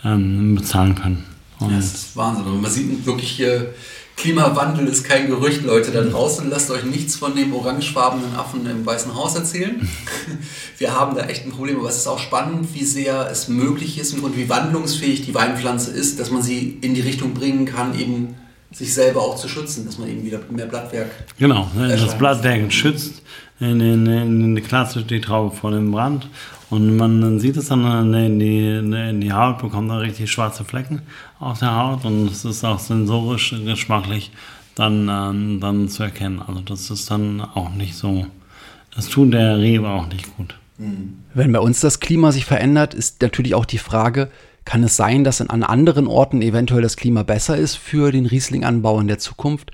S3: ähm, bezahlen können.
S5: Ja, das ist Wahnsinn. Und man sieht wirklich hier, Klimawandel ist kein Gerücht, Leute da draußen. Lasst euch nichts von dem orangefarbenen Affen im Weißen Haus erzählen. Wir haben da echt ein Problem, aber es ist auch spannend, wie sehr es möglich ist und wie wandlungsfähig die Weinpflanze ist, dass man sie in die Richtung bringen kann, eben sich selber auch zu schützen, dass man eben wieder mehr Blattwerk.
S3: Genau, ne, das Blattwerk schützt in, in, in, in klassisch die Traube vor dem Brand und man sieht es dann in die, in die Haut, bekommt da richtig schwarze Flecken auf der Haut und es ist auch sensorisch, geschmacklich dann, ähm, dann zu erkennen. Also das ist dann auch nicht so, das tut der Rebe auch nicht gut.
S1: Wenn bei uns das Klima sich verändert, ist natürlich auch die Frage, kann es sein, dass an anderen Orten eventuell das Klima besser ist für den Rieslinganbau in der Zukunft?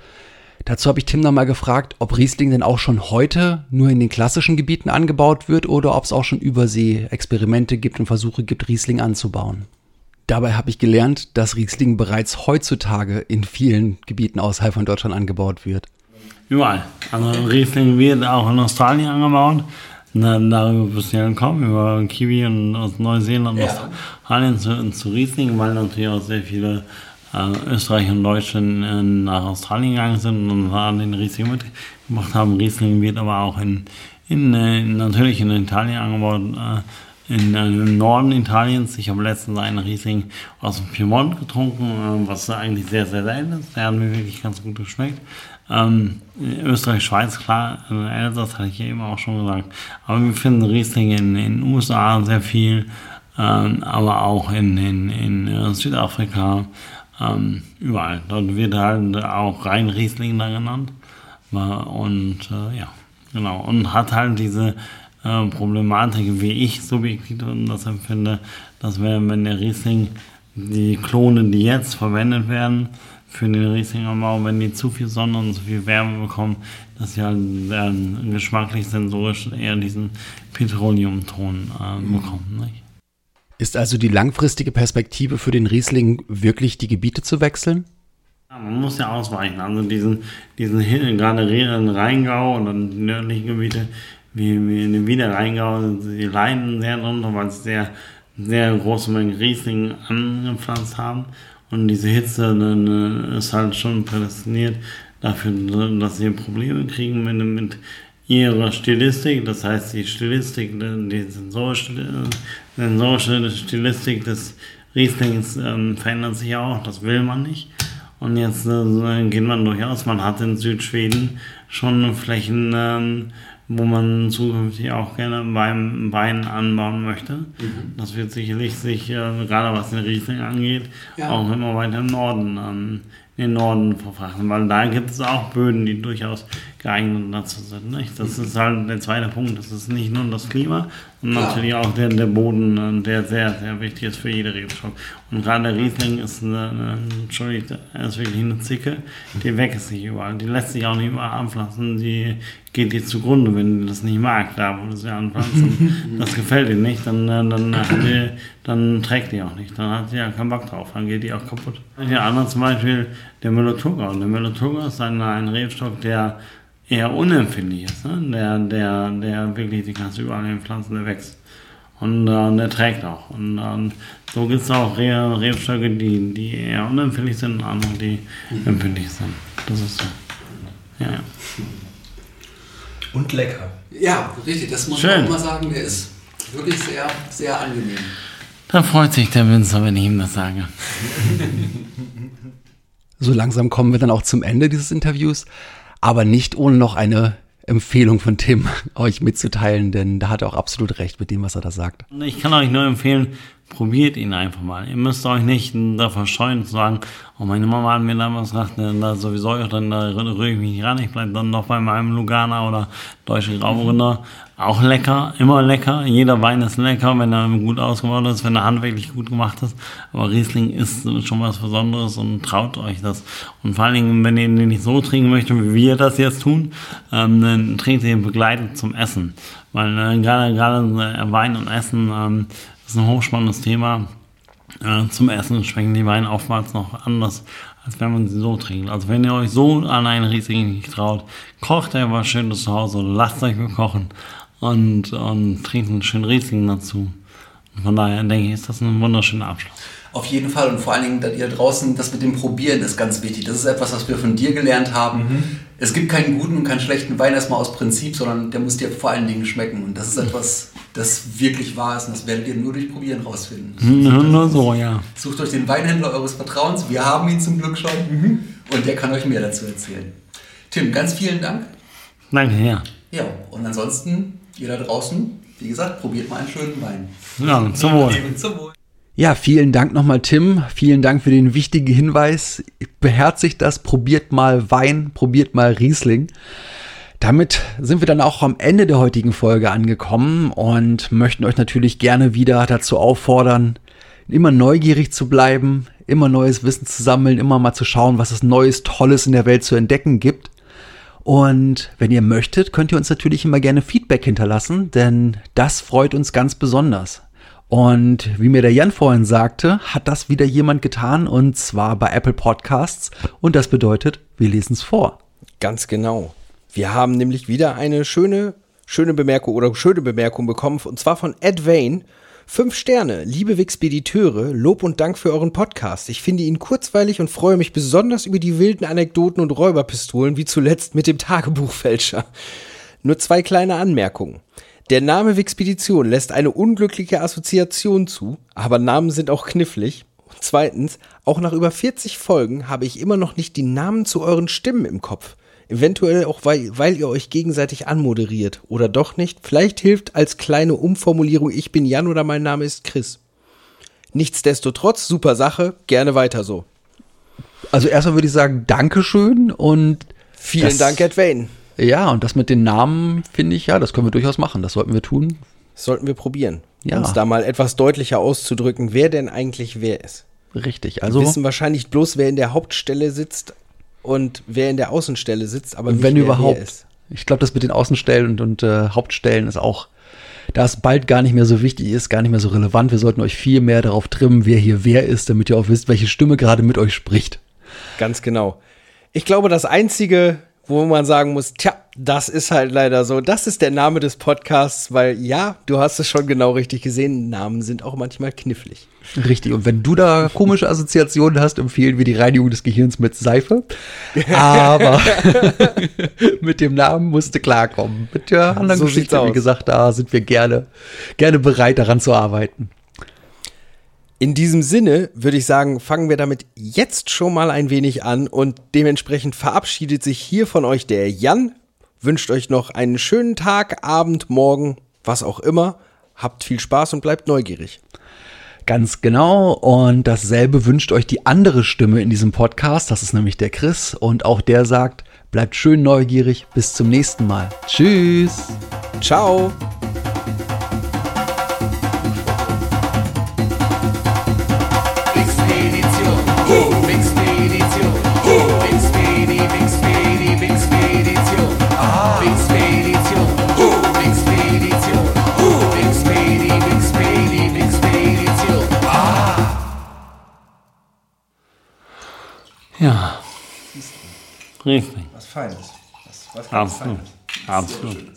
S1: Dazu habe ich Tim nochmal gefragt, ob Riesling denn auch schon heute nur in den klassischen Gebieten angebaut wird oder ob es auch schon Übersee-Experimente gibt und Versuche gibt, Riesling anzubauen. Dabei habe ich gelernt, dass Riesling bereits heutzutage in vielen Gebieten außerhalb von Deutschland angebaut wird.
S3: Überall. Also Riesling wird auch in Australien angebaut. Na, darüber bist du ja gekommen, über Kiwi und aus Neuseeland,
S5: Ja.
S3: Australien zu, zu Riesling, weil natürlich auch sehr viele äh, Österreicher und Deutsche äh, nach Australien gegangen sind und da den Riesling mitgemacht haben. Riesling wird aber auch in, in, äh, natürlich in Italien angebaut, äh, in, im Norden Italiens. Ich habe letztens einen Riesling aus dem Piemont getrunken, was eigentlich sehr, sehr selten ist. Der hat mir wirklich ganz gut geschmeckt. Ähm, Österreich, Schweiz, klar, äh, Elsass hatte ich ja eben auch schon gesagt. Aber wir finden Riesling in den USA sehr viel, ähm, aber auch in, in, in Südafrika, ähm, überall. Dort wird halt auch rein Riesling da genannt. Und äh, ja, genau. Und hat halt diese äh, Problematik, wie ich subjektiv das empfinde, dass wenn, wenn der Riesling, die Klone, die jetzt verwendet werden, für den Rieslinganbau, wenn die zu viel Sonne und zu viel Wärme bekommen, dass sie halt äh, geschmacklich, sensorisch eher diesen Petroleumton äh, bekommen. Nicht?
S1: Ist also die langfristige Perspektive für den Riesling wirklich die Gebiete zu wechseln?
S3: Ja, man muss ja ausweichen. Also diesen, diesen gerade in Rheingau die nördlichen Gebiete wie, wie in dem Wiederrheingau, die leiden sehr drunter, weil sie sehr, sehr große Mengen Riesling angepflanzt haben. Und diese Hitze dann, äh, ist halt schon prädestiniert dafür, dass sie Probleme kriegen mit, mit ihrer Stilistik. Das heißt, die Stilistik, die sensorische, sensorische Stilistik des Rieslings ähm, verändert sich auch. Das will man nicht. Und jetzt äh, geht man durchaus, man hat in Südschweden schon Flächen, ähm, wo man zukünftig auch gerne beim Wein anbauen möchte. Das wird sicherlich sich, äh, gerade was den Riesling angeht,
S5: Ja.
S3: auch immer weiter im Norden, ähm, in den Norden verfrachten, weil da gibt es auch Böden, die durchaus geeignet dazu sind. Nicht? Das ist halt der zweite Punkt. Das ist nicht nur das Klima, sondern
S5: Klar.
S3: natürlich auch der, der Boden, äh, der sehr, sehr wichtig ist für jede Rebstock. Und gerade der Riesling ist, eine, eine, Entschuldigt, er ist wirklich eine Zicke, die wächst sich überall. Die lässt sich auch nicht überall anpflanzen. Die geht dir zugrunde, wenn du das nicht mag, da wo du sie anpflanzt. Und das gefällt dir nicht, dann, äh, dann, hat die, dann trägt die auch nicht. Dann hat sie ja keinen Bock drauf, dann geht die auch kaputt. Der andere zum Beispiel, der Müller-Thurgau. Der Müller-Thurgau ist ein, ein Rebstock, der eher unempfindlich ist. Ne? Der, der, der wirklich, die kannst du überall in den Pflanzen, der wächst. Und äh, der trägt auch. Und ähm, so gibt es auch Re Rebstöcke, die, die eher unempfindlich sind und andere, die empfindlich sind. Das ist so. Ja, ja.
S4: Und lecker.
S5: Ja, richtig, das muss
S3: Schön.
S5: man auch mal sagen, der ist wirklich sehr, sehr angenehm.
S3: Da freut sich der Winzer, wenn ich ihm das sage.
S1: So langsam kommen wir dann auch zum Ende dieses Interviews, aber nicht ohne noch eine Empfehlung von Tim euch mitzuteilen, denn da hat er auch absolut recht mit dem, was er da sagt.
S3: Ich kann euch nur empfehlen, probiert ihn einfach mal. Ihr müsst euch nicht davor scheuen zu sagen, oh meine Mama hat mir damals gesagt, ne, da sowieso, dann da rühre ich mich nicht ran, ich bleibe dann noch bei meinem Lugana oder deutschen Grauburgunder. Auch lecker, immer lecker. Jeder Wein ist lecker, wenn er gut ausgebaut ist, wenn er handwerklich gut gemacht ist. Aber Riesling ist schon was Besonderes und traut euch das. Und vor allen Dingen, wenn ihr den nicht so trinken möchtet, wie wir das jetzt tun, ähm, dann trinkt ihr ihn begleitet zum Essen. Weil äh, gerade, gerade äh, Wein und Essen ähm, ist ein hochspannendes Thema. Äh, zum Essen schmecken die Weine oftmals noch anders, als wenn man sie so trinkt. Also wenn ihr euch so an einen Riesling nicht traut, kocht einfach schönes zu Hause oder lasst euch bekochen und, und trinkt einen schönen Riesling dazu. Und von daher denke ich, ist das ein wunderschöner Abschluss.
S5: Auf jeden Fall und vor allen Dingen, dass ihr draußen, das mit dem Probieren ist ganz wichtig. Das ist etwas, was wir von dir gelernt haben. Es gibt keinen guten und keinen schlechten Wein erstmal aus Prinzip, sondern der muss dir vor allen Dingen schmecken. Und das ist etwas, das wirklich wahr ist und das werdet ihr nur durch Probieren rausfinden.
S3: Nur, nur so, ja.
S5: Sucht euch den Weinhändler eures Vertrauens. Wir haben ihn zum Glück schon. Und der kann euch mehr dazu erzählen. Tim, ganz vielen Dank.
S3: Danke, ja.
S5: Ja, und ansonsten, ihr da draußen, wie gesagt, probiert mal einen schönen Wein.
S3: Ja, zum Wohl.
S5: Zum Wohl.
S1: Ja, vielen Dank nochmal, Tim. Vielen Dank für den wichtigen Hinweis. Beherzigt das, probiert mal Wein, probiert mal Riesling. Damit sind wir dann auch am Ende der heutigen Folge angekommen und möchten euch natürlich gerne wieder dazu auffordern, immer neugierig zu bleiben, immer neues Wissen zu sammeln, immer mal zu schauen, was es Neues, Tolles in der Welt zu entdecken gibt. Und wenn ihr möchtet, könnt ihr uns natürlich immer gerne Feedback hinterlassen, denn das freut uns ganz besonders. Und wie mir der Jan vorhin sagte, hat das wieder jemand getan und zwar bei Apple Podcasts. Und das bedeutet, wir lesen es vor.
S2: Ganz genau. Wir haben nämlich wieder eine schöne, schöne Bemerkung oder schöne Bemerkung bekommen und zwar von Ed Vane. Fünf Sterne, liebe Wixpediteure, Lob und Dank für euren Podcast. Ich finde ihn kurzweilig und freue mich besonders über die wilden Anekdoten und Räuberpistolen, wie zuletzt mit dem Tagebuchfälscher. Nur zwei kleine Anmerkungen. Der Name Wixpedition lässt eine unglückliche Assoziation zu, aber Namen sind auch knifflig. Und zweitens, auch nach über 40 Folgen habe ich immer noch nicht die Namen zu euren Stimmen im Kopf. Eventuell auch, weil, weil ihr euch gegenseitig anmoderiert. Oder doch nicht. Vielleicht hilft als kleine Umformulierung, ich bin Jan oder mein Name ist Chris. Nichtsdestotrotz, super Sache, gerne weiter so.
S1: Also erstmal würde ich sagen, Dankeschön und
S2: Vielen Dank, Ed Wayne.
S1: Ja, und das mit den Namen finde ich, ja, das können wir durchaus machen. Das sollten wir tun.
S2: Sollten wir probieren,
S1: Ja.
S2: uns da mal etwas deutlicher auszudrücken, wer denn eigentlich wer ist.
S1: Richtig.
S2: Also
S1: Also,
S2: wissen wahrscheinlich bloß, wer in der Hauptstelle sitzt und wer in der Außenstelle sitzt, aber nicht,
S1: wenn
S2: wer
S1: überhaupt.
S2: wer ist.
S1: Ich glaube, das mit den Außenstellen und, und äh, Hauptstellen ist auch, da es bald gar nicht mehr so wichtig ist, gar nicht mehr so relevant. Wir sollten euch viel mehr darauf trimmen, wer hier wer ist, damit ihr auch wisst, welche Stimme gerade mit euch spricht.
S2: Ganz genau. Ich glaube, das Einzige, wo man sagen muss, tja, das ist halt leider so, das ist der Name des Podcasts, weil ja, du hast es schon genau richtig gesehen, Namen sind auch manchmal knifflig.
S1: Richtig. Und wenn du da komische Assoziationen hast, empfehlen wir die Reinigung des Gehirns mit Seife. Aber mit dem Namen musste klarkommen. Mit der anderen
S2: So
S1: Geschichte, wie gesagt, da sind wir gerne, gerne bereit, daran zu arbeiten.
S2: In diesem Sinne würde ich sagen, fangen wir damit jetzt schon mal ein wenig an und dementsprechend verabschiedet sich hier von euch der Jan, wünscht euch noch einen schönen Tag, Abend, Morgen, was auch immer. Habt viel Spaß und bleibt neugierig.
S1: Ganz genau. Und dasselbe wünscht euch die andere Stimme in diesem Podcast. Das ist nämlich der Chris. Und auch der sagt, bleibt schön neugierig. Bis zum nächsten Mal. Tschüss.
S2: Ciao!
S3: Ja. Riesling.
S4: Was Feines. Was
S2: Was
S3: Absolut.
S2: Feines.
S3: Absolut.